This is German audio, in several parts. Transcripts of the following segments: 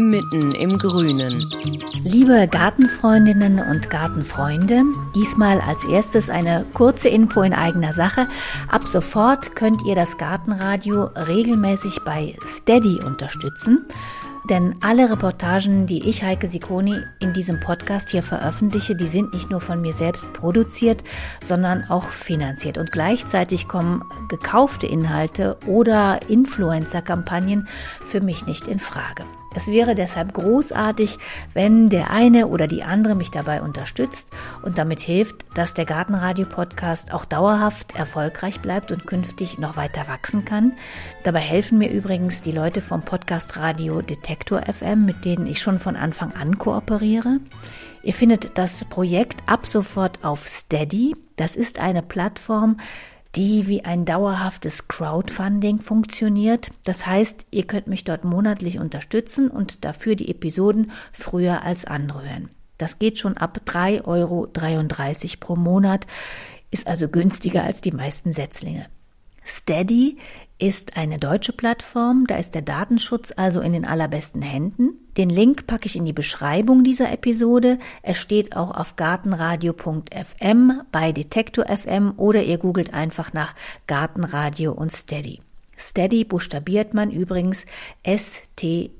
mitten im Grünen. Liebe Gartenfreundinnen und Gartenfreunde, diesmal als erstes eine kurze Info in eigener Sache. Ab sofort könnt ihr das Gartenradio regelmäßig bei Steady unterstützen. Denn alle Reportagen, die ich, Heike Sikoni, in diesem Podcast hier veröffentliche, die sind nicht nur von mir selbst produziert, sondern auch finanziert. Und gleichzeitig kommen gekaufte Inhalte oder Influencer-Kampagnen für mich nicht in Frage. Es wäre deshalb großartig, wenn der eine oder die andere mich dabei unterstützt und damit hilft, dass der Gartenradio-Podcast auch dauerhaft erfolgreich bleibt und künftig noch weiter wachsen kann. Dabei helfen mir übrigens die Leute vom Podcast Radio Detektor FM, mit denen ich schon von Anfang an kooperiere. Ihr findet das Projekt ab sofort auf Steady. Das ist eine Plattform, die wie ein dauerhaftes Crowdfunding funktioniert. Das heißt, ihr könnt mich dort monatlich unterstützen und dafür die Episoden früher als andere hören. Das geht schon ab 3,33 Euro pro Monat, ist also günstiger als die meisten Setzlinge. Steady ist eine deutsche Plattform, da ist der Datenschutz also in den allerbesten Händen. Den Link packe ich in die Beschreibung dieser Episode. Er steht auch auf gartenradio.fm bei Detektor FM oder ihr googelt einfach nach Gartenradio und Steady. Steady buchstabiert man übrigens S-T-E-A-D-Y.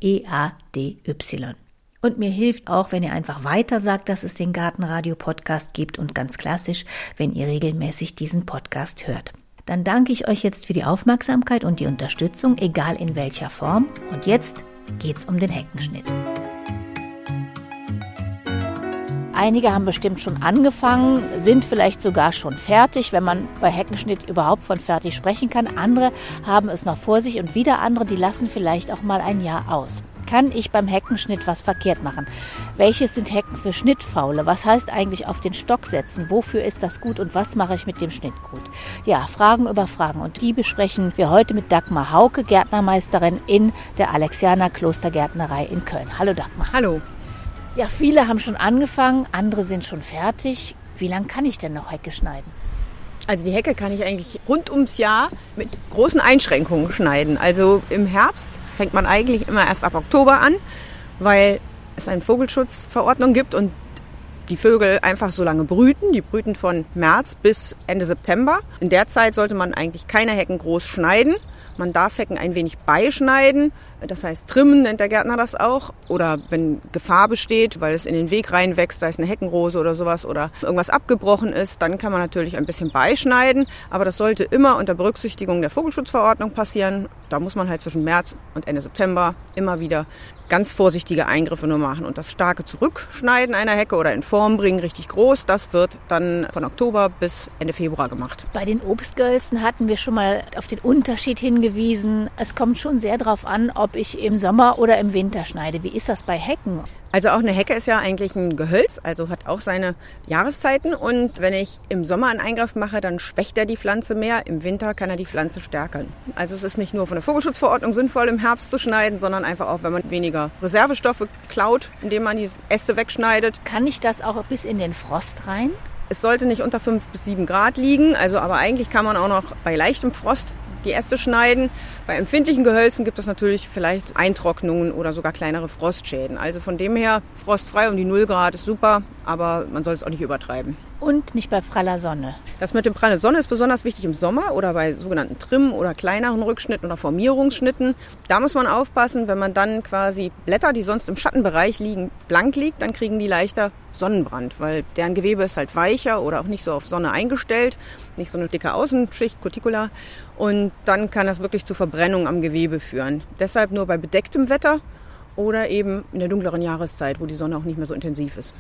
Und mir hilft auch, wenn ihr einfach weiter sagt, dass es den Gartenradio Podcast gibt und ganz klassisch, wenn ihr regelmäßig diesen Podcast hört dann danke ich euch jetzt für die Aufmerksamkeit und die Unterstützung, egal in welcher Form. Und jetzt geht's um den Heckenschnitt. Einige haben bestimmt schon angefangen, sind vielleicht sogar schon fertig, wenn man bei Heckenschnitt überhaupt von fertig sprechen kann. Andere haben es noch vor sich und wieder andere, die lassen vielleicht auch mal ein Jahr aus kann ich beim Heckenschnitt was verkehrt machen? Welches sind Hecken für Schnittfaule? Was heißt eigentlich auf den Stock setzen? Wofür ist das gut und was mache ich mit dem Schnitt gut? Ja, Fragen über Fragen und die besprechen wir heute mit Dagmar Hauke, Gärtnermeisterin in der Alexianer Klostergärtnerei in Köln. Hallo Dagmar. Hallo. Ja, viele haben schon angefangen, andere sind schon fertig. Wie lange kann ich denn noch Hecke schneiden? Also die Hecke kann ich eigentlich rund ums Jahr mit großen Einschränkungen schneiden. Also im Herbst fängt man eigentlich immer erst ab Oktober an, weil es eine Vogelschutzverordnung gibt und die Vögel einfach so lange brüten. Die brüten von März bis Ende September. In der Zeit sollte man eigentlich keine Hecken groß schneiden. Man darf Hecken ein wenig beischneiden, das heißt trimmen nennt der Gärtner das auch. Oder wenn Gefahr besteht, weil es in den Weg reinwächst, sei es eine Heckenrose oder sowas oder irgendwas abgebrochen ist, dann kann man natürlich ein bisschen beischneiden. Aber das sollte immer unter Berücksichtigung der Vogelschutzverordnung passieren. Da muss man halt zwischen März und Ende September immer wieder ganz vorsichtige Eingriffe nur machen. Und das starke Zurückschneiden einer Hecke oder in Form bringen, richtig groß, das wird dann von Oktober bis Ende Februar gemacht. Bei den Obstgölzen hatten wir schon mal auf den Unterschied hingewiesen. Es kommt schon sehr darauf an, ob ich im Sommer oder im Winter schneide. Wie ist das bei Hecken? Also auch eine Hecke ist ja eigentlich ein Gehölz, also hat auch seine Jahreszeiten. Und wenn ich im Sommer einen Eingriff mache, dann schwächt er die Pflanze mehr. Im Winter kann er die Pflanze stärken. Also es ist nicht nur von der Vogelschutzverordnung sinnvoll, im Herbst zu schneiden, sondern einfach auch, wenn man weniger Reservestoffe klaut, indem man die Äste wegschneidet. Kann ich das auch bis in den Frost rein? Es sollte nicht unter 5 bis 7 Grad liegen, also aber eigentlich kann man auch noch bei leichtem Frost die Äste schneiden. Bei empfindlichen Gehölzen gibt es natürlich vielleicht Eintrocknungen oder sogar kleinere Frostschäden. Also von dem her frostfrei um die 0 Grad ist super, aber man soll es auch nicht übertreiben. Und nicht bei praller Sonne. Das mit dem praller Sonne ist besonders wichtig im Sommer oder bei sogenannten Trim- oder kleineren Rückschnitten oder Formierungsschnitten. Da muss man aufpassen, wenn man dann quasi Blätter, die sonst im Schattenbereich liegen, blank liegt, dann kriegen die leichter Sonnenbrand, weil deren Gewebe ist halt weicher oder auch nicht so auf Sonne eingestellt, nicht so eine dicke Außenschicht, Cuticula. Und dann kann das wirklich zu Verbrennung am Gewebe führen. Deshalb nur bei bedecktem Wetter oder eben in der dunkleren Jahreszeit, wo die Sonne auch nicht mehr so intensiv ist.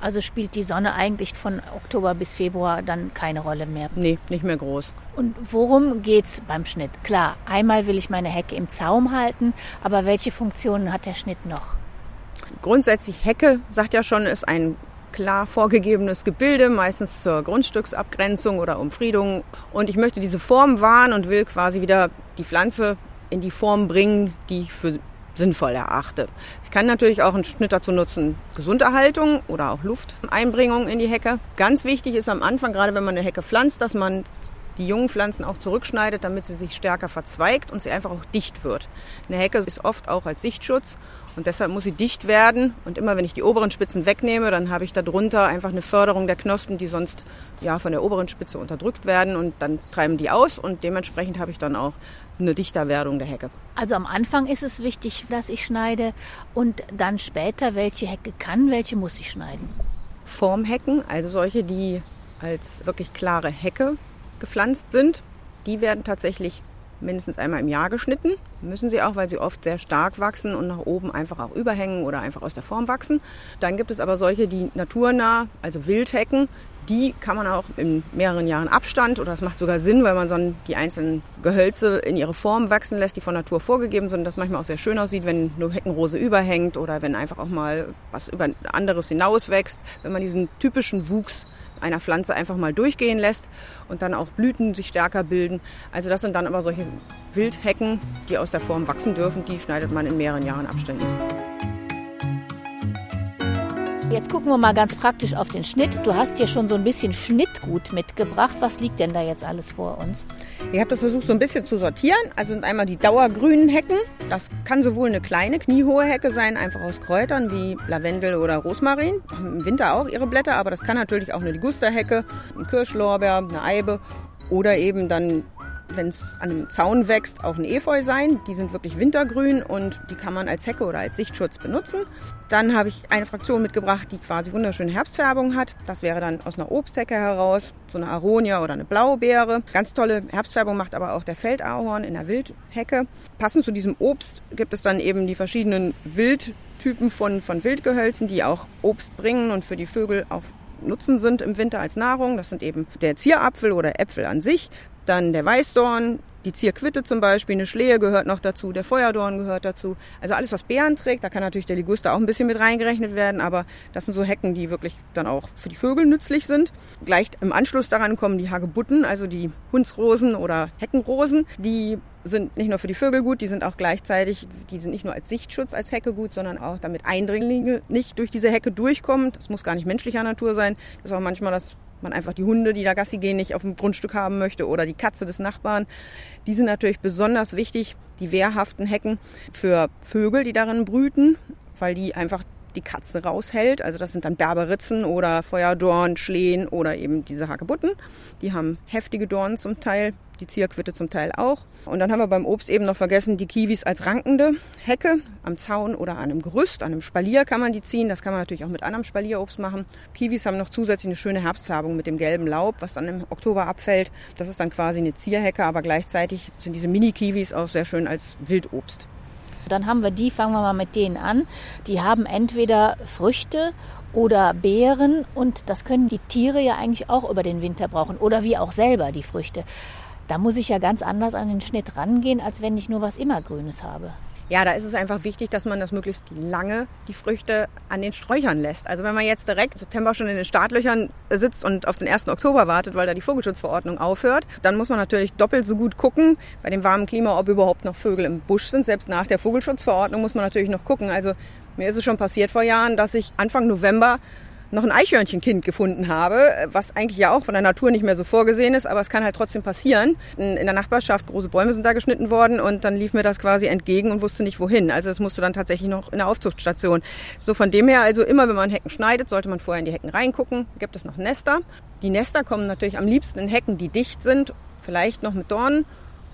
Also spielt die Sonne eigentlich von Oktober bis Februar dann keine Rolle mehr. Nee, nicht mehr groß. Und worum geht's beim Schnitt? Klar, einmal will ich meine Hecke im Zaum halten, aber welche Funktionen hat der Schnitt noch? Grundsätzlich Hecke, sagt ja schon, ist ein klar vorgegebenes Gebilde, meistens zur Grundstücksabgrenzung oder Umfriedung. Und ich möchte diese Form wahren und will quasi wieder die Pflanze in die Form bringen, die ich für sinnvoll erachte. Ich kann natürlich auch einen Schnitt dazu nutzen, Gesunderhaltung oder auch Lufteinbringung in die Hecke. Ganz wichtig ist am Anfang, gerade wenn man eine Hecke pflanzt, dass man die jungen Pflanzen auch zurückschneidet, damit sie sich stärker verzweigt und sie einfach auch dicht wird. Eine Hecke ist oft auch als Sichtschutz und deshalb muss sie dicht werden. Und immer wenn ich die oberen Spitzen wegnehme, dann habe ich darunter einfach eine Förderung der Knospen, die sonst ja von der oberen Spitze unterdrückt werden und dann treiben die aus und dementsprechend habe ich dann auch eine Dichterwerdung der Hecke. Also am Anfang ist es wichtig, dass ich schneide und dann später, welche Hecke kann, welche muss ich schneiden? Formhecken, also solche, die als wirklich klare Hecke gepflanzt sind, die werden tatsächlich mindestens einmal im Jahr geschnitten. Müssen sie auch, weil sie oft sehr stark wachsen und nach oben einfach auch überhängen oder einfach aus der Form wachsen. Dann gibt es aber solche, die naturnah, also Wildhecken, die kann man auch in mehreren Jahren Abstand oder das macht sogar Sinn, weil man so die einzelnen Gehölze in ihre Form wachsen lässt, die von Natur vorgegeben sind. Das manchmal auch sehr schön aussieht, wenn nur Heckenrose überhängt oder wenn einfach auch mal was über anderes hinaus wächst. Wenn man diesen typischen Wuchs einer Pflanze einfach mal durchgehen lässt und dann auch Blüten sich stärker bilden. Also das sind dann aber solche Wildhecken, die aus der Form wachsen dürfen, die schneidet man in mehreren Jahren Abständen. Jetzt gucken wir mal ganz praktisch auf den Schnitt. Du hast hier schon so ein bisschen Schnittgut mitgebracht. Was liegt denn da jetzt alles vor uns? Ich habe das versucht so ein bisschen zu sortieren. Also sind einmal die dauergrünen Hecken. Das kann sowohl eine kleine, kniehohe Hecke sein, einfach aus Kräutern wie Lavendel oder Rosmarin. Haben Im Winter auch ihre Blätter, aber das kann natürlich auch eine Ligusterhecke, ein Kirschlorbeer, eine Eibe oder eben dann wenn es an einem Zaun wächst, auch ein Efeu sein. Die sind wirklich wintergrün und die kann man als Hecke oder als Sichtschutz benutzen. Dann habe ich eine Fraktion mitgebracht, die quasi wunderschöne Herbstfärbung hat. Das wäre dann aus einer Obsthecke heraus, so eine Aronia oder eine Blaubeere. Ganz tolle Herbstfärbung macht aber auch der Feldahorn in der Wildhecke. Passend zu diesem Obst gibt es dann eben die verschiedenen Wildtypen von, von Wildgehölzen, die auch Obst bringen und für die Vögel auch Nutzen sind im Winter als Nahrung. Das sind eben der Zierapfel oder Äpfel an sich, dann der Weißdorn, die Zierquitte zum Beispiel, eine Schlehe gehört noch dazu, der Feuerdorn gehört dazu. Also alles, was Beeren trägt, da kann natürlich der Liguster auch ein bisschen mit reingerechnet werden, aber das sind so Hecken, die wirklich dann auch für die Vögel nützlich sind. Gleich im Anschluss daran kommen die Hagebutten, also die Hundsrosen oder Heckenrosen. Die sind nicht nur für die Vögel gut, die sind auch gleichzeitig, die sind nicht nur als Sichtschutz als Hecke gut, sondern auch damit Eindringlinge nicht durch diese Hecke durchkommen. Das muss gar nicht menschlicher Natur sein. Das ist auch manchmal das man einfach die Hunde, die da Gassi gehen, nicht auf dem Grundstück haben möchte oder die Katze des Nachbarn. Die sind natürlich besonders wichtig, die wehrhaften Hecken für Vögel, die darin brüten, weil die einfach die Katze raushält. Also das sind dann Berberitzen oder Feuerdorn, Schlehen oder eben diese Hagebutten. Die haben heftige Dornen zum Teil, die Zierquitte zum Teil auch. Und dann haben wir beim Obst eben noch vergessen die Kiwis als rankende Hecke am Zaun oder an einem Gerüst, an einem Spalier kann man die ziehen. Das kann man natürlich auch mit anderem Spalierobst machen. Kiwis haben noch zusätzlich eine schöne Herbstfärbung mit dem gelben Laub, was dann im Oktober abfällt. Das ist dann quasi eine Zierhecke, aber gleichzeitig sind diese Mini-Kiwis auch sehr schön als Wildobst. Dann haben wir die, fangen wir mal mit denen an. Die haben entweder Früchte oder Beeren und das können die Tiere ja eigentlich auch über den Winter brauchen oder wie auch selber die Früchte. Da muss ich ja ganz anders an den Schnitt rangehen, als wenn ich nur was immergrünes habe ja, da ist es einfach wichtig, dass man das möglichst lange die Früchte an den Sträuchern lässt. Also wenn man jetzt direkt September schon in den Startlöchern sitzt und auf den 1. Oktober wartet, weil da die Vogelschutzverordnung aufhört, dann muss man natürlich doppelt so gut gucken bei dem warmen Klima, ob überhaupt noch Vögel im Busch sind. Selbst nach der Vogelschutzverordnung muss man natürlich noch gucken. Also mir ist es schon passiert vor Jahren, dass ich Anfang November noch ein Eichhörnchenkind gefunden habe, was eigentlich ja auch von der Natur nicht mehr so vorgesehen ist, aber es kann halt trotzdem passieren. In, der Nachbarschaft, große Bäume sind da geschnitten worden und dann lief mir das quasi entgegen und wusste nicht wohin. Also das musst du dann tatsächlich noch in der Aufzuchtstation. So von dem her, also immer wenn man Hecken schneidet, sollte man vorher in die Hecken reingucken. Gibt es noch Nester? Die Nester kommen natürlich am liebsten in Hecken, die dicht sind, vielleicht noch mit Dornen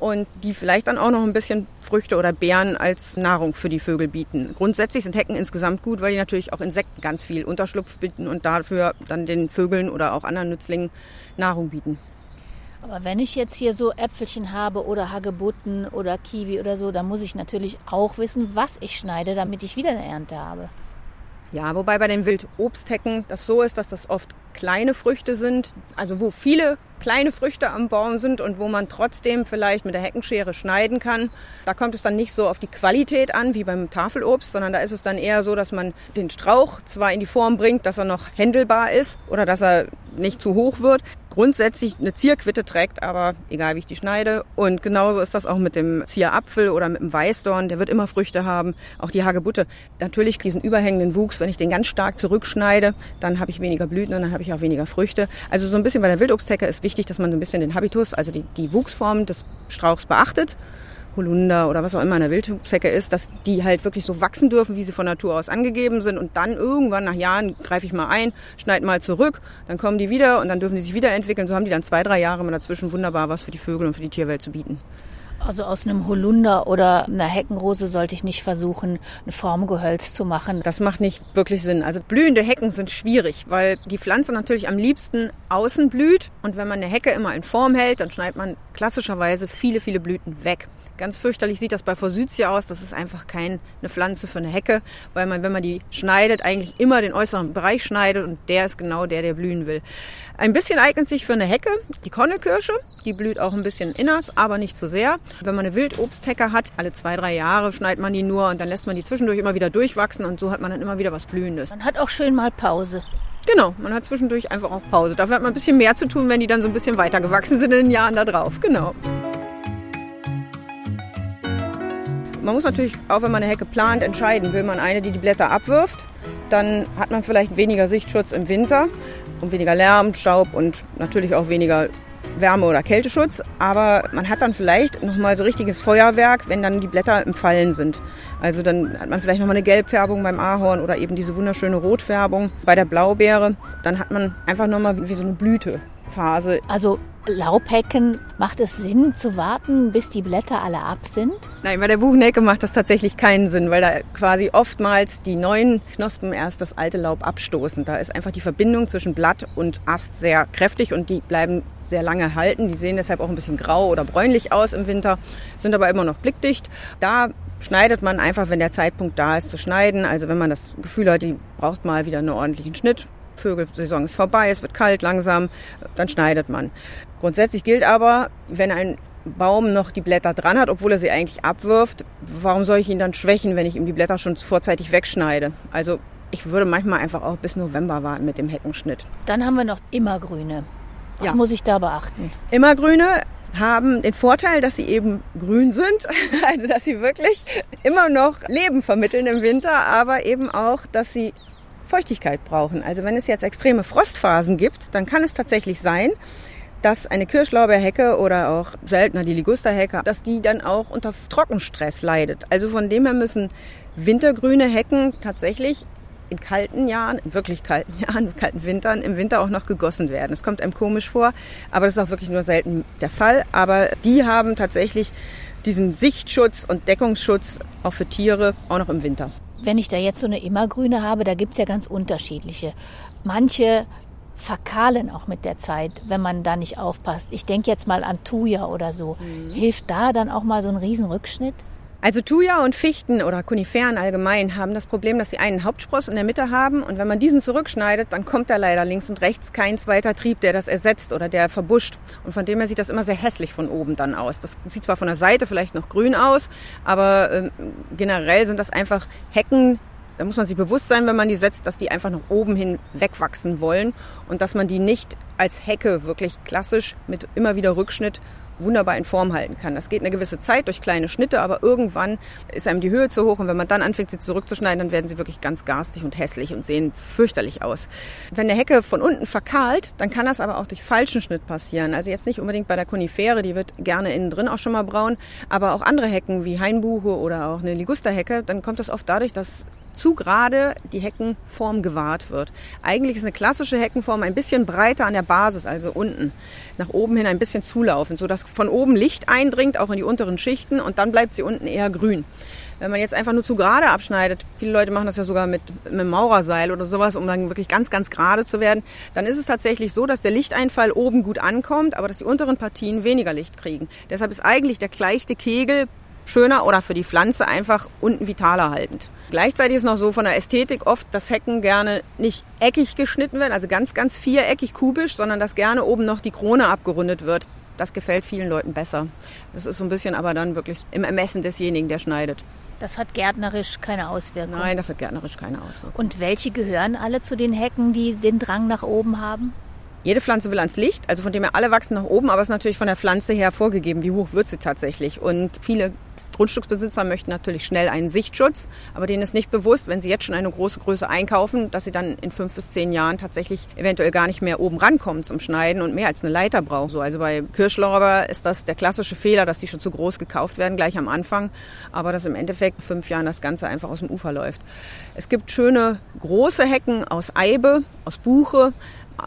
und die vielleicht dann auch noch ein bisschen Früchte oder Beeren als Nahrung für die Vögel bieten. Grundsätzlich sind Hecken insgesamt gut, weil die natürlich auch Insekten ganz viel Unterschlupf bieten und dafür dann den Vögeln oder auch anderen Nützlingen Nahrung bieten. Aber wenn ich jetzt hier so Äpfelchen habe oder Hagebutten oder Kiwi oder so, dann muss ich natürlich auch wissen, was ich schneide, damit ich wieder eine Ernte habe. Ja, wobei bei den Wildobsthecken das so ist, dass das oft kleine Früchte sind, also wo viele kleine Früchte am Baum sind und wo man trotzdem vielleicht mit der Heckenschere schneiden kann. Da kommt es dann nicht so auf die Qualität an wie beim Tafelobst, sondern da ist es dann eher so, dass man den Strauch zwar in die Form bringt, dass er noch händelbar ist oder dass er nicht zu hoch wird, grundsätzlich eine Zierquitte trägt, aber egal wie ich die schneide. Und genauso ist das auch mit dem Zierapfel oder mit dem Weißdorn, der wird immer Früchte haben. Auch die Hagebutte. Natürlich diesen überhängenden Wuchs, wenn ich den ganz stark zurückschneide, dann habe ich weniger Blüten und dann habe ich auch weniger Früchte. Also so ein bisschen bei der Wildobsthecke ist wichtig, dass man so ein bisschen den Habitus, also die, die Wuchsform des Strauchs beachtet Holunder oder was auch immer in der Wildhubzecke ist, dass die halt wirklich so wachsen dürfen, wie sie von Natur aus angegeben sind. Und dann irgendwann nach Jahren greife ich mal ein, schneide mal zurück, dann kommen die wieder und dann dürfen sie sich wieder entwickeln. So haben die dann zwei, drei Jahre mal dazwischen wunderbar was für die Vögel und für die Tierwelt zu bieten. Also aus einem Holunder oder einer Heckenrose sollte ich nicht versuchen, ein Formgehölz zu machen. Das macht nicht wirklich Sinn. Also blühende Hecken sind schwierig, weil die Pflanze natürlich am liebsten außen blüht. Und wenn man eine Hecke immer in Form hält, dann schneidet man klassischerweise viele, viele Blüten weg. Ganz fürchterlich sieht das bei Forsythia aus. Das ist einfach keine Pflanze für eine Hecke, weil man, wenn man die schneidet, eigentlich immer den äußeren Bereich schneidet und der ist genau der, der blühen will. Ein bisschen eignet sich für eine Hecke die Konnekirsche. Die blüht auch ein bisschen inners, aber nicht zu so sehr. Wenn man eine Wildobsthecke hat, alle zwei, drei Jahre schneidet man die nur und dann lässt man die zwischendurch immer wieder durchwachsen und so hat man dann immer wieder was Blühendes. Man hat auch schön mal Pause. Genau, man hat zwischendurch einfach auch Pause. Dafür hat man ein bisschen mehr zu tun, wenn die dann so ein bisschen weiter gewachsen sind in den Jahren da drauf. Genau. Man muss natürlich, auch wenn man eine Hecke plant, entscheiden, will man eine, die die Blätter abwirft, dann hat man vielleicht weniger Sichtschutz im Winter und weniger Lärm, Staub und natürlich auch weniger Wärme- oder Kälteschutz, aber man hat dann vielleicht nochmal so richtiges Feuerwerk, wenn dann die Blätter im Fallen sind. Also dann hat man vielleicht nochmal eine Gelbfärbung beim Ahorn oder eben diese wunderschöne Rotfärbung bei der Blaubeere. Dann hat man einfach nochmal wie so eine Blütephase. Also Laubhecken macht es Sinn zu warten, bis die Blätter alle ab sind? Nein, bei der Buchenhecke macht das tatsächlich keinen Sinn, weil da quasi oftmals die neuen Knospen erst das alte Laub abstoßen. Da ist einfach die Verbindung zwischen Blatt und Ast sehr kräftig und die bleiben sehr lange halten. Die sehen deshalb auch ein bisschen grau oder bräunlich aus im Winter, sind aber immer noch blickdicht. Da schneidet man einfach, wenn der Zeitpunkt da ist zu schneiden. Also wenn man das Gefühl hat, die braucht mal wieder einen ordentlichen Schnitt, Vögelsaison ist vorbei, es wird kalt langsam, dann schneidet man. Grundsätzlich gilt aber, wenn ein Baum noch die Blätter dran hat, obwohl er sie eigentlich abwirft, warum soll ich ihn dann schwächen, wenn ich ihm die Blätter schon vorzeitig wegschneide? Also ich würde manchmal einfach auch bis November warten mit dem Heckenschnitt. Dann haben wir noch Immergrüne. Was ja. muss ich da beachten? Immergrüne haben den Vorteil, dass sie eben grün sind, also dass sie wirklich immer noch Leben vermitteln im Winter, aber eben auch, dass sie Feuchtigkeit brauchen. Also wenn es jetzt extreme Frostphasen gibt, dann kann es tatsächlich sein, dass eine Kirschlaubeerhecke oder auch seltener die Ligusterhecke, dass die dann auch unter Trockenstress leidet. Also von dem her müssen wintergrüne Hecken tatsächlich in kalten Jahren, in wirklich kalten Jahren, in kalten Wintern, im Winter auch noch gegossen werden. Es kommt einem komisch vor, aber das ist auch wirklich nur selten der Fall. Aber die haben tatsächlich diesen Sichtschutz und Deckungsschutz auch für Tiere, auch noch im Winter. Wenn ich da jetzt so eine Immergrüne habe, da gibt es ja ganz unterschiedliche. Manche verkahlen auch mit der Zeit, wenn man da nicht aufpasst. Ich denke jetzt mal an Thuja oder so. Mhm. Hilft da dann auch mal so ein Riesenrückschnitt? Also Thuja und Fichten oder Koniferen allgemein haben das Problem, dass sie einen Hauptspross in der Mitte haben und wenn man diesen zurückschneidet, dann kommt da leider links und rechts kein zweiter Trieb, der das ersetzt oder der verbuscht. Und von dem her sieht das immer sehr hässlich von oben dann aus. Das sieht zwar von der Seite vielleicht noch grün aus, aber äh, generell sind das einfach Hecken, da muss man sich bewusst sein, wenn man die setzt, dass die einfach nach oben hin wegwachsen wollen und dass man die nicht als Hecke wirklich klassisch mit immer wieder Rückschnitt wunderbar in Form halten kann. Das geht eine gewisse Zeit durch kleine Schnitte, aber irgendwann ist einem die Höhe zu hoch und wenn man dann anfängt, sie zurückzuschneiden, dann werden sie wirklich ganz garstig und hässlich und sehen fürchterlich aus. Wenn eine Hecke von unten verkahlt, dann kann das aber auch durch falschen Schnitt passieren. Also jetzt nicht unbedingt bei der Konifere, die wird gerne innen drin auch schon mal braun, aber auch andere Hecken wie Hainbuche oder auch eine Ligusterhecke, dann kommt das oft dadurch, dass zu gerade die Heckenform gewahrt wird. Eigentlich ist eine klassische Heckenform ein bisschen breiter an der Basis, also unten, nach oben hin ein bisschen zulaufend, sodass von oben Licht eindringt, auch in die unteren Schichten und dann bleibt sie unten eher grün. Wenn man jetzt einfach nur zu gerade abschneidet, viele Leute machen das ja sogar mit, mit einem Maurerseil oder sowas, um dann wirklich ganz, ganz gerade zu werden, dann ist es tatsächlich so, dass der Lichteinfall oben gut ankommt, aber dass die unteren Partien weniger Licht kriegen. Deshalb ist eigentlich der gleichte Kegel schöner oder für die Pflanze einfach unten vitaler haltend. Gleichzeitig ist noch so von der Ästhetik oft, dass Hecken gerne nicht eckig geschnitten werden, also ganz, ganz viereckig, kubisch, sondern dass gerne oben noch die Krone abgerundet wird. Das gefällt vielen Leuten besser. Das ist so ein bisschen aber dann wirklich im Ermessen desjenigen, der schneidet. Das hat gärtnerisch keine Auswirkung. Nein, das hat gärtnerisch keine Auswirkung. Und welche gehören alle zu den Hecken, die den Drang nach oben haben? Jede Pflanze will ans Licht, also von dem her alle wachsen nach oben, aber es ist natürlich von der Pflanze her vorgegeben, wie hoch wird sie tatsächlich. Und viele Grundstücksbesitzer möchten natürlich schnell einen Sichtschutz, aber denen ist nicht bewusst, wenn sie jetzt schon eine große Größe einkaufen, dass sie dann in fünf bis zehn Jahren tatsächlich eventuell gar nicht mehr oben rankommen zum Schneiden und mehr als eine Leiter brauchen. So, also bei Kirschlorbeer ist das der klassische Fehler, dass die schon zu groß gekauft werden, gleich am Anfang, aber dass im Endeffekt fünf Jahren das Ganze einfach aus dem Ufer läuft. Es gibt schöne große Hecken aus Eibe, aus Buche,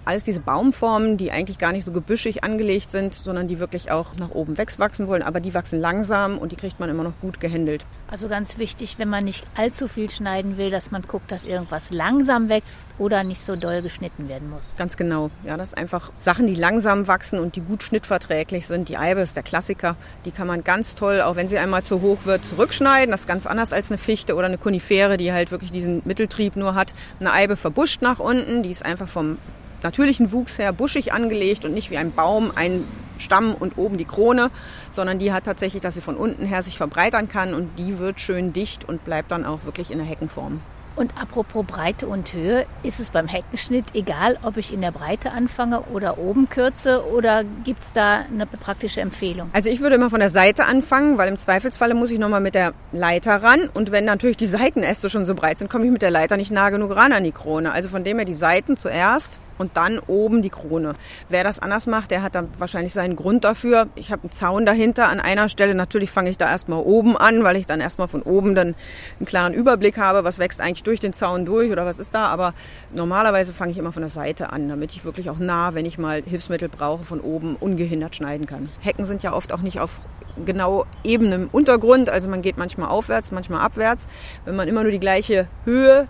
alles diese Baumformen, die eigentlich gar nicht so gebüschig angelegt sind, sondern die wirklich auch nach oben wachsen wollen. Aber die wachsen langsam und die kriegt man immer noch gut gehandelt. Also ganz wichtig, wenn man nicht allzu viel schneiden will, dass man guckt, dass irgendwas langsam wächst oder nicht so doll geschnitten werden muss. Ganz genau. Ja, das sind einfach Sachen, die langsam wachsen und die gut schnittverträglich sind. Die Eibe ist der Klassiker. Die kann man ganz toll, auch wenn sie einmal zu hoch wird, zurückschneiden. Das ist ganz anders als eine Fichte oder eine Konifere, die halt wirklich diesen Mitteltrieb nur hat. Eine Eibe verbuscht nach unten. Die ist einfach vom natürlichen Wuchs her buschig angelegt und nicht wie ein Baum, ein Stamm und oben die Krone, sondern die hat tatsächlich, dass sie von unten her sich verbreitern kann und die wird schön dicht und bleibt dann auch wirklich in der Heckenform. Und apropos Breite und Höhe, ist es beim Heckenschnitt egal, ob ich in der Breite anfange oder oben kürze oder gibt es da eine praktische Empfehlung? Also ich würde immer von der Seite anfangen, weil im Zweifelsfalle muss ich nochmal mit der Leiter ran und wenn natürlich die Seitenäste schon so breit sind, komme ich mit der Leiter nicht nah genug ran an die Krone. Also von dem her die Seiten zuerst und dann oben die Krone. Wer das anders macht, der hat dann wahrscheinlich seinen Grund dafür. Ich habe einen Zaun dahinter an einer Stelle. Natürlich fange ich da erstmal oben an, weil ich dann erstmal von oben dann einen klaren Überblick habe, was wächst eigentlich durch den Zaun durch oder was ist da. Aber normalerweise fange ich immer von der Seite an, damit ich wirklich auch nah, wenn ich mal Hilfsmittel brauche, von oben ungehindert schneiden kann. Hecken sind ja oft auch nicht auf genau ebenem Untergrund. Also man geht manchmal aufwärts, manchmal abwärts. Wenn man immer nur die gleiche Höhe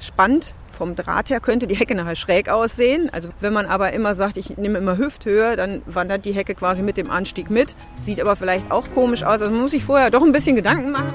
spannt, vom Draht her könnte die Hecke nachher schräg aussehen. Also wenn man aber immer sagt, ich nehme immer Hüfthöhe, dann wandert die Hecke quasi mit dem Anstieg mit. Sieht aber vielleicht auch komisch aus. Also man muss sich vorher doch ein bisschen Gedanken machen.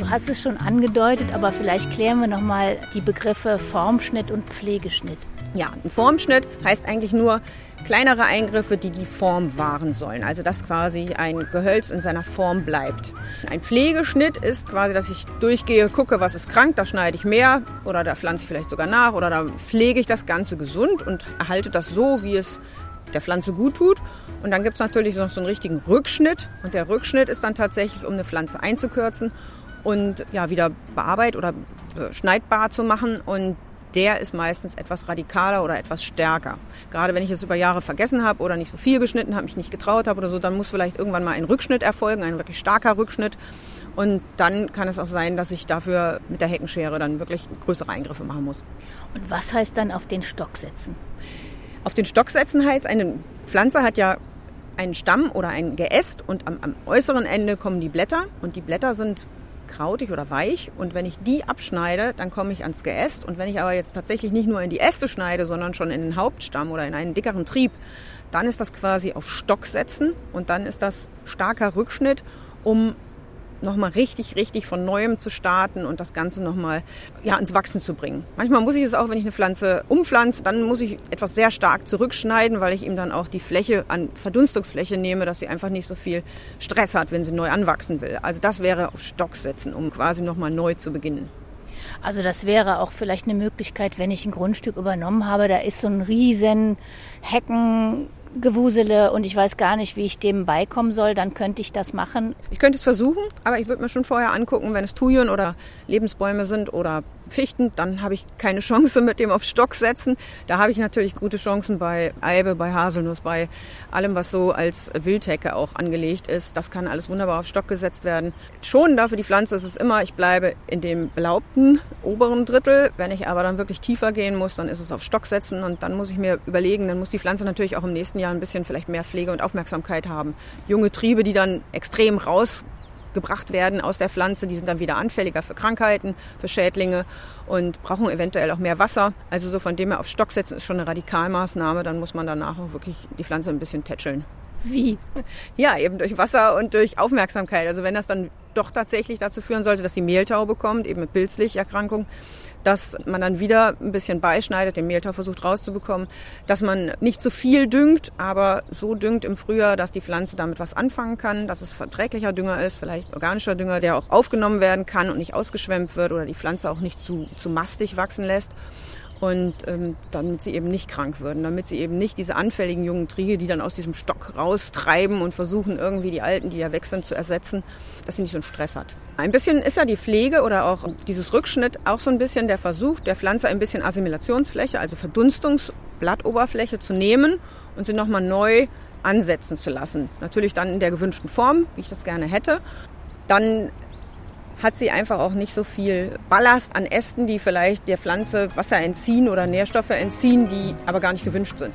Du hast es schon angedeutet, aber vielleicht klären wir nochmal die Begriffe Formschnitt und Pflegeschnitt. Ja, ein Formschnitt heißt eigentlich nur kleinere Eingriffe, die die Form wahren sollen. Also dass quasi ein Gehölz in seiner Form bleibt. Ein Pflegeschnitt ist quasi, dass ich durchgehe, gucke, was ist krank, da schneide ich mehr oder da pflanze ich vielleicht sogar nach oder da pflege ich das Ganze gesund und erhalte das so, wie es der Pflanze gut tut. Und dann gibt es natürlich noch so einen richtigen Rückschnitt. Und der Rückschnitt ist dann tatsächlich, um eine Pflanze einzukürzen und ja, wieder bearbeitet oder äh, schneidbar zu machen. Und der ist meistens etwas radikaler oder etwas stärker. Gerade wenn ich es über Jahre vergessen habe oder nicht so viel geschnitten habe, mich nicht getraut habe oder so, dann muss vielleicht irgendwann mal ein Rückschnitt erfolgen, ein wirklich starker Rückschnitt. Und dann kann es auch sein, dass ich dafür mit der Heckenschere dann wirklich größere Eingriffe machen muss. Und was heißt dann auf den Stock setzen? Auf den Stock setzen heißt, eine Pflanze hat ja einen Stamm oder ein Geäst und am, am äußeren Ende kommen die Blätter und die Blätter sind krautig oder weich. Und wenn ich die abschneide, dann komme ich ans Geäst. Und wenn ich aber jetzt tatsächlich nicht nur in die Äste schneide, sondern schon in den Hauptstamm oder in einen dickeren Trieb, dann ist das quasi auf Stock setzen und dann ist das starker Rückschnitt, um nochmal richtig, richtig von Neuem zu starten und das Ganze nochmal ja, ins Wachsen zu bringen. Manchmal muss ich es auch, wenn ich eine Pflanze umpflanze, dann muss ich etwas sehr stark zurückschneiden, weil ich ihm dann auch die Fläche an Verdunstungsfläche nehme, dass sie einfach nicht so viel Stress hat, wenn sie neu anwachsen will. Also das wäre auf Stock setzen, um quasi nochmal neu zu beginnen. Also das wäre auch vielleicht eine Möglichkeit, wenn ich ein Grundstück übernommen habe, da ist so ein riesen Hecken Gewusele und ich weiß gar nicht, wie ich dem beikommen soll, dann könnte ich das machen. Ich könnte es versuchen, aber ich würde mir schon vorher angucken, wenn es Thujen oder Lebensbäume sind oder Fichten, dann habe ich keine Chance mit dem auf Stock setzen. Da habe ich natürlich gute Chancen bei Eibe, bei Haselnuss, bei allem, was so als Wildhecke auch angelegt ist. Das kann alles wunderbar auf Stock gesetzt werden. Schon dafür die Pflanze ist es immer, ich bleibe in dem belaubten oberen Drittel. Wenn ich aber dann wirklich tiefer gehen muss, dann ist es auf Stock setzen und dann muss ich mir überlegen, dann muss die Pflanze natürlich auch im nächsten Jahr ein bisschen vielleicht mehr Pflege und Aufmerksamkeit haben. Junge Triebe, die dann extrem raus gebracht werden aus der Pflanze. Die sind dann wieder anfälliger für Krankheiten, für Schädlinge und brauchen eventuell auch mehr Wasser. Also so von dem her auf Stock setzen ist schon eine Radikalmaßnahme. Dann muss man danach auch wirklich die Pflanze ein bisschen tätscheln. Wie? Ja, eben durch Wasser und durch Aufmerksamkeit. Also wenn das dann doch tatsächlich dazu führen sollte, dass sie Mehltau bekommt, eben mit Pilzlicherkrankung, dass man dann wieder ein bisschen beischneidet, den Mehltau versucht rauszubekommen, dass man nicht zu viel düngt, aber so düngt im Frühjahr, dass die Pflanze damit was anfangen kann, dass es verträglicher Dünger ist, vielleicht organischer Dünger, der auch aufgenommen werden kann und nicht ausgeschwemmt wird oder die Pflanze auch nicht zu, zu mastig wachsen lässt und ähm, damit sie eben nicht krank würden, damit sie eben nicht diese anfälligen jungen Triebe, die dann aus diesem Stock raustreiben und versuchen irgendwie die alten, die ja weg sind, zu ersetzen, dass sie nicht so einen Stress hat. Ein bisschen ist ja die Pflege oder auch dieses Rückschnitt auch so ein bisschen der Versuch, der Pflanze ein bisschen Assimilationsfläche, also Verdunstungsblattoberfläche zu nehmen und sie nochmal neu ansetzen zu lassen. Natürlich dann in der gewünschten Form, wie ich das gerne hätte. Dann hat sie einfach auch nicht so viel Ballast an Ästen, die vielleicht der Pflanze Wasser entziehen oder Nährstoffe entziehen, die aber gar nicht gewünscht sind.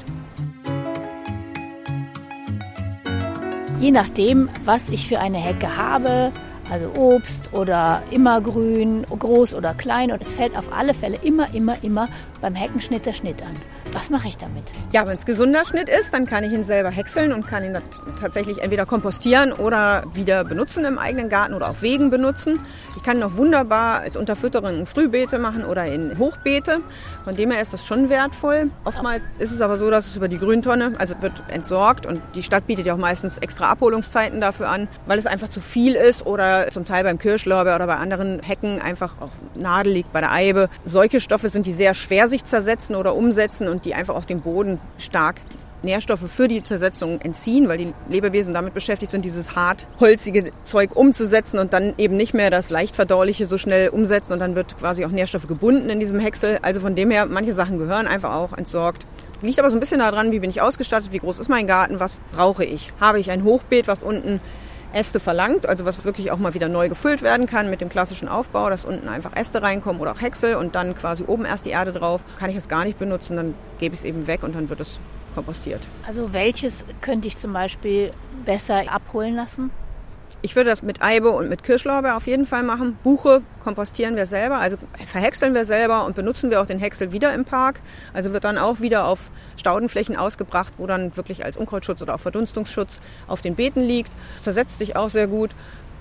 Je nachdem, was ich für eine Hecke habe, also Obst oder immergrün, groß oder klein. Und es fällt auf alle Fälle immer, immer, immer beim Heckenschnitt der Schnitt an. Was mache ich damit? Ja, wenn es gesunder Schnitt ist, dann kann ich ihn selber häckseln und kann ihn tatsächlich entweder kompostieren oder wieder benutzen im eigenen Garten oder auf Wegen benutzen. Ich kann ihn auch wunderbar als Unterfütterung in Frühbeete machen oder in Hochbeete. Von dem her ist das schon wertvoll. Oftmals ist es aber so, dass es über die Grüntonne, also wird entsorgt und die Stadt bietet ja auch meistens extra Abholungszeiten dafür an, weil es einfach zu viel ist oder zum Teil beim Kirschlorbeer oder bei anderen Hecken einfach auch Nadel liegt bei der Eibe. Solche Stoffe sind, die sehr schwer sich zersetzen oder umsetzen und die einfach auch dem Boden stark Nährstoffe für die Zersetzung entziehen, weil die Lebewesen damit beschäftigt sind, dieses hart holzige Zeug umzusetzen und dann eben nicht mehr das leicht verdauliche so schnell umsetzen und dann wird quasi auch Nährstoffe gebunden in diesem Häcksel. Also von dem her, manche Sachen gehören einfach auch entsorgt. Liegt aber so ein bisschen daran, wie bin ich ausgestattet, wie groß ist mein Garten, was brauche ich. Habe ich ein Hochbeet, was unten Äste verlangt, also was wirklich auch mal wieder neu gefüllt werden kann mit dem klassischen Aufbau, dass unten einfach Äste reinkommen oder auch Häcksel und dann quasi oben erst die Erde drauf. Kann ich es gar nicht benutzen, dann gebe ich es eben weg und dann wird es kompostiert. Also welches könnte ich zum Beispiel besser abholen lassen? Ich würde das mit Eibe und mit Kirschlorbeer auf jeden Fall machen. Buche kompostieren wir selber, also verhäckseln wir selber und benutzen wir auch den Häcksel wieder im Park. Also wird dann auch wieder auf Staudenflächen ausgebracht, wo dann wirklich als Unkrautschutz oder auch Verdunstungsschutz auf den Beeten liegt. Zersetzt sich auch sehr gut.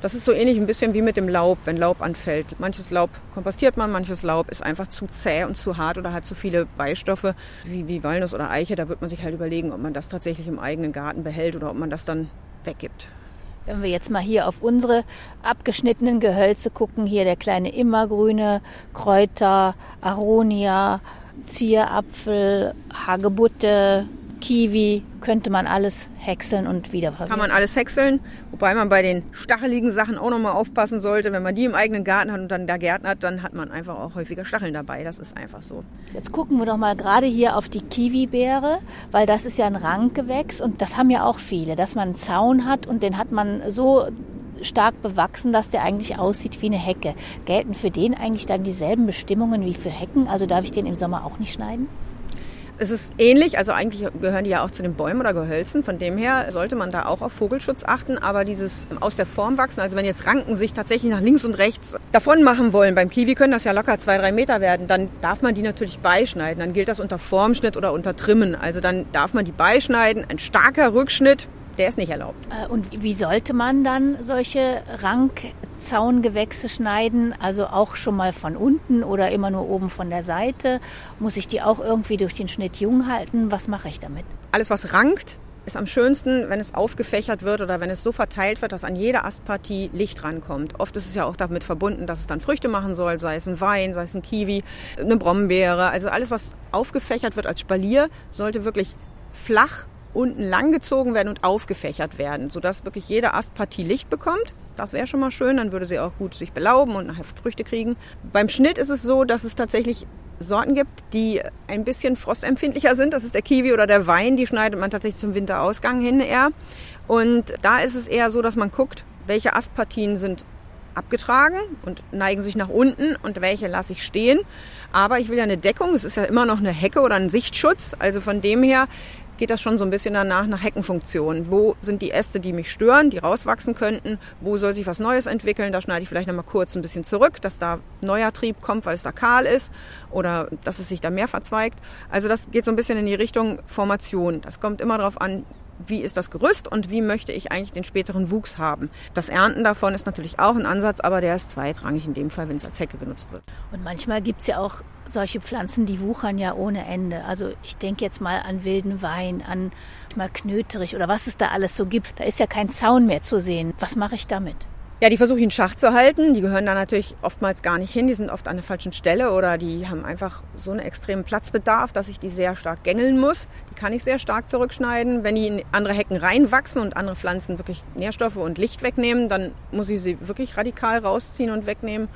Das ist so ähnlich ein bisschen wie mit dem Laub, wenn Laub anfällt. Manches Laub kompostiert man, manches Laub ist einfach zu zäh und zu hart oder hat zu viele Beistoffe wie, wie Walnuss oder Eiche. Da wird man sich halt überlegen, ob man das tatsächlich im eigenen Garten behält oder ob man das dann weggibt. Wenn wir jetzt mal hier auf unsere abgeschnittenen Gehölze gucken, hier der kleine immergrüne Kräuter, Aronia, Zierapfel, Hagebutte, Kiwi, könnte man alles häckseln und wiederverwenden. Kann man alles häckseln, wobei man bei den stacheligen Sachen auch nochmal aufpassen sollte. Wenn man die im eigenen Garten hat und dann da gärtnert, dann hat man einfach auch häufiger Stacheln dabei. Das ist einfach so. Jetzt gucken wir doch mal gerade hier auf die Kiwibeere, weil das ist ja ein Ranggewächs und das haben ja auch viele, dass man einen Zaun hat und den hat man so stark bewachsen, dass der eigentlich aussieht wie eine Hecke. Gelten für den eigentlich dann dieselben Bestimmungen wie für Hecken? Also darf ich den im Sommer auch nicht schneiden? Es ist ähnlich, also eigentlich gehören die ja auch zu den Bäumen oder Gehölzen. Von dem her sollte man da auch auf Vogelschutz achten. Aber dieses aus der Form wachsen, also wenn jetzt Ranken sich tatsächlich nach links und rechts davon machen wollen, beim Kiwi können das ja locker zwei, drei Meter werden, dann darf man die natürlich beischneiden. Dann gilt das unter Formschnitt oder unter Trimmen. Also dann darf man die beischneiden. Ein starker Rückschnitt, der ist nicht erlaubt. Äh, und wie sollte man dann solche Rankzaungewächse schneiden? Also auch schon mal von unten oder immer nur oben von der Seite? Muss ich die auch irgendwie durch den Schnitt jung halten? Was mache ich damit? Alles, was rankt, ist am schönsten, wenn es aufgefächert wird oder wenn es so verteilt wird, dass an jede Astpartie Licht rankommt. Oft ist es ja auch damit verbunden, dass es dann Früchte machen soll, sei es ein Wein, sei es ein Kiwi, eine Brombeere. Also alles, was aufgefächert wird als Spalier, sollte wirklich flach unten lang gezogen werden und aufgefächert werden, sodass wirklich jede Astpartie Licht bekommt. Das wäre schon mal schön, dann würde sie auch gut sich belauben und nachher Früchte kriegen. Beim Schnitt ist es so, dass es tatsächlich Sorten gibt, die ein bisschen frostempfindlicher sind. Das ist der Kiwi oder der Wein. Die schneidet man tatsächlich zum Winterausgang hin eher. Und da ist es eher so, dass man guckt, welche Astpartien sind abgetragen und neigen sich nach unten und welche lasse ich stehen. Aber ich will ja eine Deckung. Es ist ja immer noch eine Hecke oder ein Sichtschutz. Also von dem her geht das schon so ein bisschen danach nach Heckenfunktion. Wo sind die Äste, die mich stören, die rauswachsen könnten? Wo soll sich was Neues entwickeln? Da schneide ich vielleicht nochmal kurz ein bisschen zurück, dass da neuer Trieb kommt, weil es da kahl ist oder dass es sich da mehr verzweigt. Also das geht so ein bisschen in die Richtung Formation. Das kommt immer darauf an, wie ist das Gerüst und wie möchte ich eigentlich den späteren Wuchs haben. Das Ernten davon ist natürlich auch ein Ansatz, aber der ist zweitrangig in dem Fall, wenn es als Hecke genutzt wird. Und manchmal gibt es ja auch solche Pflanzen, die wuchern ja ohne Ende. Also ich denke jetzt mal an wilden Wein, an mal Knöterich oder was es da alles so gibt. Da ist ja kein Zaun mehr zu sehen. Was mache ich damit? Ja, die versuche ich in Schach zu halten. Die gehören da natürlich oftmals gar nicht hin. Die sind oft an der falschen Stelle oder die haben einfach so einen extremen Platzbedarf, dass ich die sehr stark gängeln muss. Die kann ich sehr stark zurückschneiden. Wenn die in andere Hecken reinwachsen und andere Pflanzen wirklich Nährstoffe und Licht wegnehmen, dann muss ich sie wirklich radikal rausziehen und wegnehmen.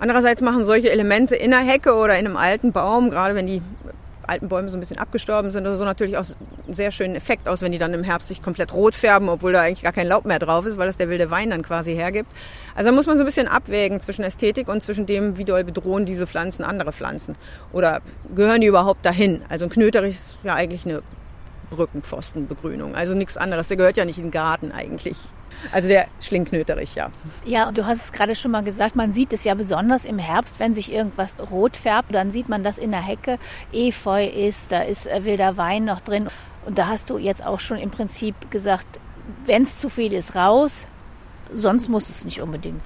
Andererseits machen solche Elemente in der Hecke oder in einem alten Baum, gerade wenn die alten Bäume so ein bisschen abgestorben sind oder so natürlich auch einen sehr schönen Effekt aus, wenn die dann im Herbst sich komplett rot färben, obwohl da eigentlich gar kein Laub mehr drauf ist, weil das der wilde Wein dann quasi hergibt. Also da muss man so ein bisschen abwägen zwischen Ästhetik und zwischen dem, wie doll bedrohen diese Pflanzen andere Pflanzen. Oder gehören die überhaupt dahin? Also ein Knöterich ist ja eigentlich eine Brückenpfostenbegrünung. Also nichts anderes. Der gehört ja nicht in den Garten eigentlich. Also der Schlingknöterich, ja. Ja, und du hast es gerade schon mal gesagt, man sieht es ja besonders im Herbst, wenn sich irgendwas rot färbt, dann sieht man das in der Hecke. Efeu ist, da ist äh, wilder Wein noch drin. Und da hast du jetzt auch schon im Prinzip gesagt, wenn es zu viel ist, raus. Sonst muss es nicht unbedingt.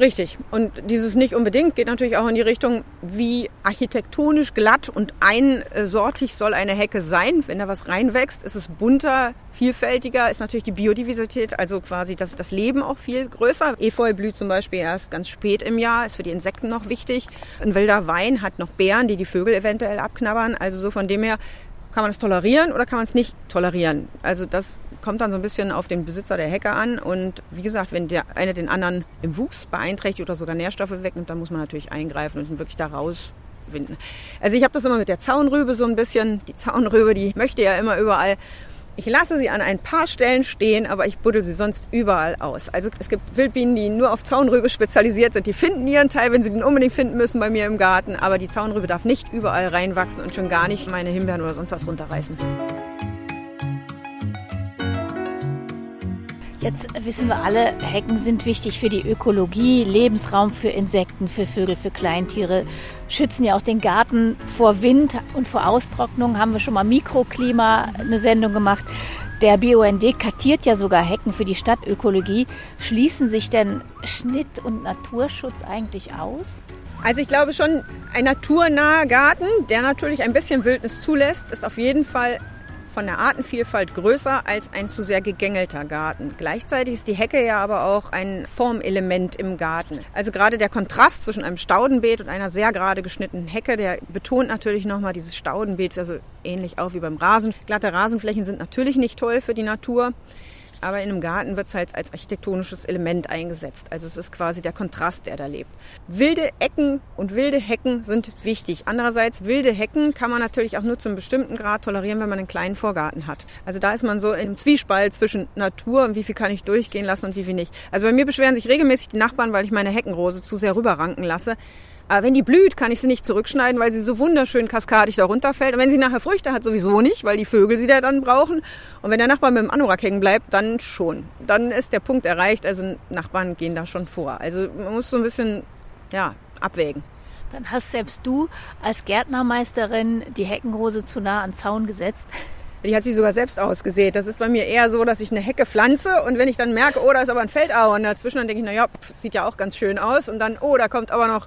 Richtig. Und dieses nicht unbedingt geht natürlich auch in die Richtung, wie architektonisch glatt und einsortig soll eine Hecke sein. Wenn da was reinwächst, ist es bunter, vielfältiger, ist natürlich die Biodiversität, also quasi das, das Leben auch viel größer. Efeu blüht zum Beispiel erst ganz spät im Jahr, ist für die Insekten noch wichtig. Ein wilder Wein hat noch Beeren, die die Vögel eventuell abknabbern. Also so von dem her kann man es tolerieren oder kann man es nicht tolerieren? Also das kommt dann so ein bisschen auf den Besitzer der Hecke an. Und wie gesagt, wenn der eine den anderen im Wuchs beeinträchtigt oder sogar Nährstoffe wegnimmt, dann muss man natürlich eingreifen und ihn wirklich da rauswinden. Also ich habe das immer mit der Zaunrübe so ein bisschen. Die Zaunrübe, die möchte ja immer überall. Ich lasse sie an ein paar Stellen stehen, aber ich buddel sie sonst überall aus. Also es gibt Wildbienen, die nur auf Zaunrübe spezialisiert sind. Die finden ihren Teil, wenn sie den unbedingt finden müssen bei mir im Garten. Aber die Zaunrübe darf nicht überall reinwachsen und schon gar nicht meine Himbeeren oder sonst was runterreißen. Jetzt wissen wir alle, Hecken sind wichtig für die Ökologie, Lebensraum für Insekten, für Vögel, für Kleintiere, schützen ja auch den Garten vor Wind und vor Austrocknung. Haben wir schon mal Mikroklima eine Sendung gemacht. Der BUND kartiert ja sogar Hecken für die Stadtökologie. Schließen sich denn Schnitt- und Naturschutz eigentlich aus? Also ich glaube schon, ein naturnaher Garten, der natürlich ein bisschen Wildnis zulässt, ist auf jeden Fall von der Artenvielfalt größer als ein zu sehr gegängelter Garten. Gleichzeitig ist die Hecke ja aber auch ein Formelement im Garten. Also gerade der Kontrast zwischen einem Staudenbeet und einer sehr gerade geschnittenen Hecke, der betont natürlich nochmal dieses Staudenbeet, also ähnlich auch wie beim Rasen. Glatte Rasenflächen sind natürlich nicht toll für die Natur aber in einem Garten wird es halt als architektonisches Element eingesetzt. Also es ist quasi der Kontrast, der da lebt. Wilde Ecken und wilde Hecken sind wichtig. Andererseits, wilde Hecken kann man natürlich auch nur zu einem bestimmten Grad tolerieren, wenn man einen kleinen Vorgarten hat. Also da ist man so im Zwiespalt zwischen Natur und wie viel kann ich durchgehen lassen und wie viel nicht. Also bei mir beschweren sich regelmäßig die Nachbarn, weil ich meine Heckenrose zu sehr rüberranken lasse. Aber wenn die blüht, kann ich sie nicht zurückschneiden, weil sie so wunderschön kaskadig da runterfällt. Und wenn sie nachher Früchte hat, sowieso nicht, weil die Vögel sie da dann brauchen. Und wenn der Nachbar mit dem Anorak hängen bleibt, dann schon. Dann ist der Punkt erreicht. Also Nachbarn gehen da schon vor. Also man muss so ein bisschen, ja, abwägen. Dann hast selbst du als Gärtnermeisterin die Heckenrose zu nah an Zaun gesetzt. Die hat sich sogar selbst ausgesät. Das ist bei mir eher so, dass ich eine Hecke pflanze und wenn ich dann merke, oh, da ist aber ein Feldauer und dazwischen, dann denke ich, na ja, pf, sieht ja auch ganz schön aus und dann, oh, da kommt aber noch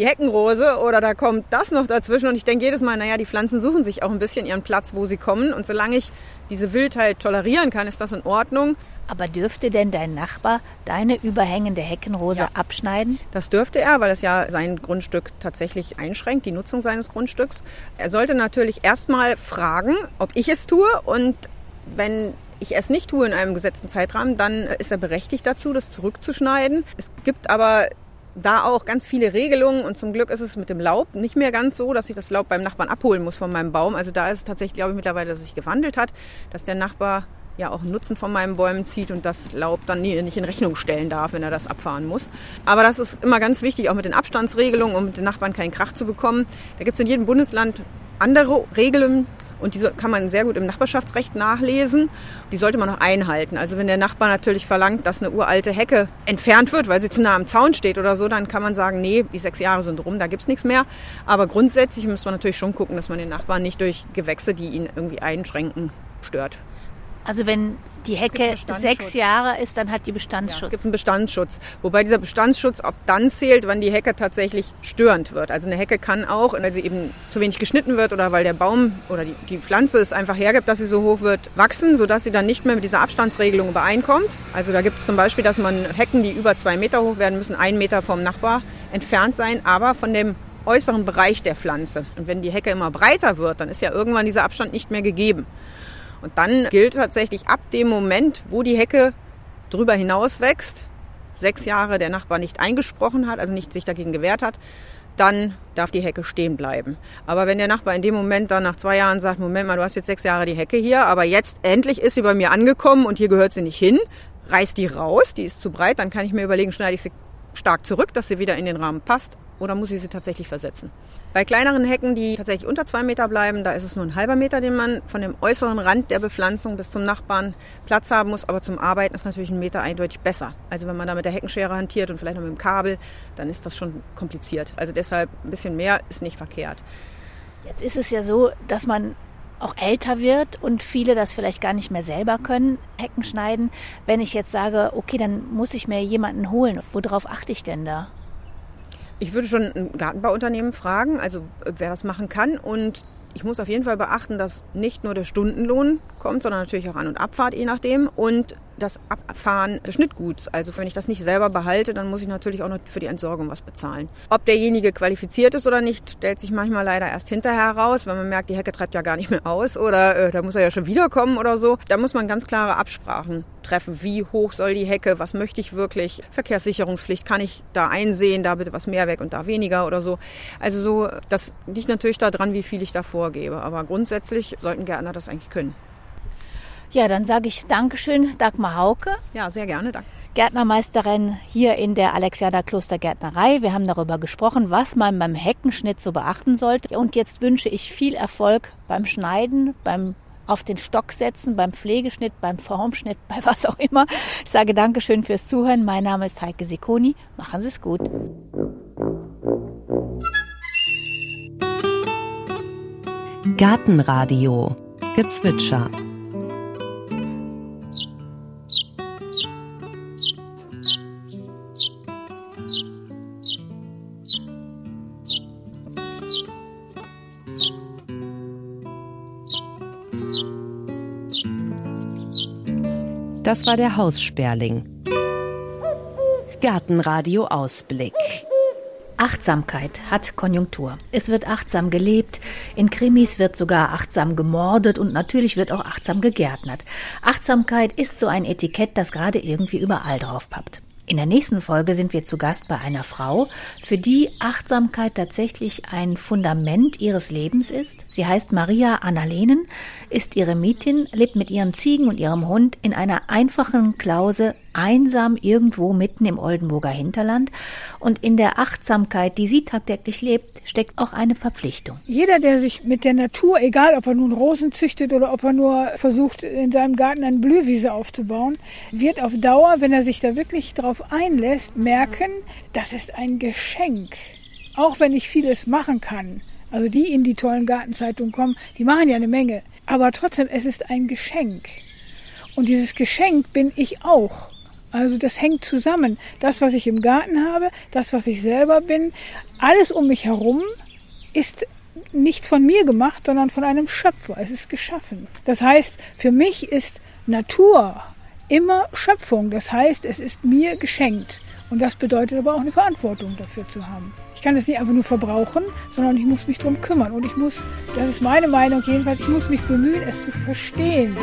die Heckenrose oder da kommt das noch dazwischen. Und ich denke jedes Mal, naja, die Pflanzen suchen sich auch ein bisschen ihren Platz, wo sie kommen. Und solange ich diese Wildheit tolerieren kann, ist das in Ordnung. Aber dürfte denn dein Nachbar deine überhängende Heckenrose Ja. abschneiden? Das dürfte er, weil es ja sein Grundstück tatsächlich einschränkt, die Nutzung seines Grundstücks. Er sollte natürlich erstmal fragen, ob ich es tue und wenn ich es nicht tue in einem gesetzten Zeitrahmen, dann ist er berechtigt dazu, das zurückzuschneiden. Es gibt aber da auch ganz viele Regelungen und zum Glück ist es mit dem Laub nicht mehr ganz so, dass ich das Laub beim Nachbarn abholen muss von meinem Baum. Also da ist es tatsächlich, glaube ich, mittlerweile, dass es sich gewandelt hat, dass der Nachbar ja auch Nutzen von meinen Bäumen zieht und das Laub dann nicht in Rechnung stellen darf, wenn er das abfahren muss. Aber das ist immer ganz wichtig, auch mit den Abstandsregelungen, um mit den Nachbarn keinen Krach zu bekommen. Da gibt es in jedem Bundesland andere Regeln, und diese kann man sehr gut im Nachbarschaftsrecht nachlesen. Die sollte man auch einhalten. Also wenn der Nachbar natürlich verlangt, dass eine uralte Hecke entfernt wird, weil sie zu nah am Zaun steht oder so, dann kann man sagen, nee, die sechs Jahre sind rum, da gibt's nichts mehr. Aber grundsätzlich muss man natürlich schon gucken, dass man den Nachbarn nicht durch Gewächse, die ihn irgendwie einschränken, stört. Also wenn die Hecke sechs Jahre ist, dann hat die Ja, Bestandsschutz. es gibt einen Bestandsschutz. Wobei dieser Bestandsschutz auch dann zählt, wann die Hecke tatsächlich störend wird. Also eine Hecke kann auch, weil sie eben zu wenig geschnitten wird oder weil der Baum oder die, die Pflanze es einfach hergibt, dass sie so hoch wird, wachsen, sodass sie dann nicht mehr mit dieser Abstandsregelung übereinkommt. Also da gibt es zum Beispiel, dass man Hecken, die über zwei Meter hoch werden, müssen einen Meter vom Nachbar entfernt sein, aber von dem äußeren Bereich der Pflanze. Und wenn die Hecke immer breiter wird, dann ist ja irgendwann dieser Abstand nicht mehr gegeben. Und dann gilt tatsächlich ab dem Moment, wo die Hecke drüber hinaus wächst, sechs Jahre der Nachbar nicht eingesprochen hat, also nicht sich dagegen gewehrt hat, dann darf die Hecke stehen bleiben. Aber wenn der Nachbar in dem Moment dann nach zwei Jahren sagt, Moment mal, du hast jetzt sechs Jahre die Hecke hier, aber jetzt endlich ist sie bei mir angekommen und hier gehört sie nicht hin, reiß die raus, die ist zu breit, dann kann ich mir überlegen, schneide ich sie stark zurück, dass sie wieder in den Rahmen passt oder muss ich sie tatsächlich versetzen. Bei kleineren Hecken, die tatsächlich unter zwei Meter bleiben, da ist es nur ein halber Meter, den man von dem äußeren Rand der Bepflanzung bis zum Nachbarn Platz haben muss. Aber zum Arbeiten ist natürlich ein Meter eindeutig besser. Also wenn man da mit der Heckenschere hantiert und vielleicht noch mit dem Kabel, dann ist das schon kompliziert. Also deshalb ein bisschen mehr ist nicht verkehrt. Jetzt ist es ja so, dass man auch älter wird und viele das vielleicht gar nicht mehr selber können, Hecken schneiden. Wenn ich jetzt sage, okay, dann muss ich mir jemanden holen, worauf achte ich denn da? Ich würde schon ein Gartenbauunternehmen fragen, also äh, wer das machen kann. Und ich muss auf jeden Fall beachten, dass nicht nur der Stundenlohn kommt, sondern natürlich auch An- und Abfahrt, je nachdem. Und das Abfahren des Schnittguts. Also wenn ich das nicht selber behalte, dann muss ich natürlich auch noch für die Entsorgung was bezahlen. Ob derjenige qualifiziert ist oder nicht, stellt sich manchmal leider erst hinterher heraus, wenn man merkt, die Hecke treibt ja gar nicht mehr aus oder äh, da muss er ja schon wiederkommen oder so. Da muss man ganz klare Absprachen treffen. Wie hoch soll die Hecke? Was möchte ich wirklich? Verkehrssicherungspflicht kann ich da einsehen, da bitte was mehr weg und da weniger oder so. Also so, das liegt natürlich daran, wie viel ich da vorgebe. Aber grundsätzlich sollten Gärtner das eigentlich können. Ja, dann sage ich Dankeschön, Dagmar Hauke, Ja, sehr gerne. Danke. Gärtnermeisterin hier in der Alexiander Klostergärtnerei. Wir haben darüber gesprochen, was man beim Heckenschnitt so beachten sollte. Und jetzt wünsche ich viel Erfolg beim Schneiden, beim auf den Stock setzen, beim Pflegeschnitt, beim Formschnitt, bei was auch immer. Ich sage Dankeschön fürs Zuhören. Mein Name ist Heike Sikoni. Machen Sie es gut. Gartenradio Gezwitscher Das war der Haussperling. Gartenradio Ausblick. Achtsamkeit hat Konjunktur. Es wird achtsam gelebt, in Krimis wird sogar achtsam gemordet und natürlich wird auch achtsam gegärtnert. Achtsamkeit ist so ein Etikett, das gerade irgendwie überall drauf pappt. In der nächsten Folge sind wir zu Gast bei einer Frau, für die Achtsamkeit tatsächlich ein Fundament ihres Lebens ist. Sie heißt Maria Annalenen, ist Eremitin, lebt mit ihren Ziegen und ihrem Hund in einer einfachen Klause einsam irgendwo mitten im Oldenburger Hinterland. Und in der Achtsamkeit, die sie tagtäglich lebt, steckt auch eine Verpflichtung. Jeder, der sich mit der Natur, egal ob er nun Rosen züchtet oder ob er nur versucht, in seinem Garten eine Blühwiese aufzubauen, wird auf Dauer, wenn er sich da wirklich drauf einlässt, merken, das ist ein Geschenk. Auch wenn ich vieles machen kann. Also die in die tollen Gartenzeitungen kommen, die machen ja eine Menge. Aber trotzdem, es ist ein Geschenk. Und dieses Geschenk bin ich auch. Also das hängt zusammen. Das, was ich im Garten habe, das, was ich selber bin, alles um mich herum ist nicht von mir gemacht, sondern von einem Schöpfer. Es ist geschaffen. Das heißt, für mich ist Natur immer Schöpfung. Das heißt, es ist mir geschenkt. Und das bedeutet aber auch eine Verantwortung dafür zu haben. Ich kann es nicht einfach nur verbrauchen, sondern ich muss mich darum kümmern. Und ich muss, das ist meine Meinung jedenfalls, ich muss mich bemühen, es zu verstehen.